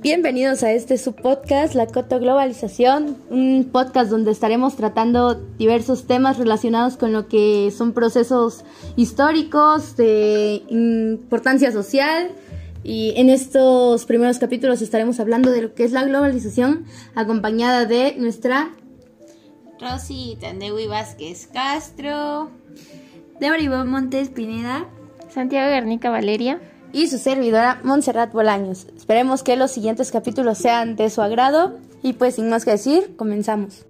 Bienvenidos a este subpodcast, La Coto Globalización, un podcast donde estaremos tratando diversos temas relacionados con lo que son procesos históricos de importancia social. Y en estos primeros capítulos estaremos hablando de lo que es la globalización, acompañada de nuestra Rosy Tandewi Vázquez Castro, Débora Iván Montes Pineda, Santiago Guernica Valeria y su servidora Montserrat Bolaños. Esperemos que los siguientes capítulos sean de su agrado y pues sin más que decir, comenzamos.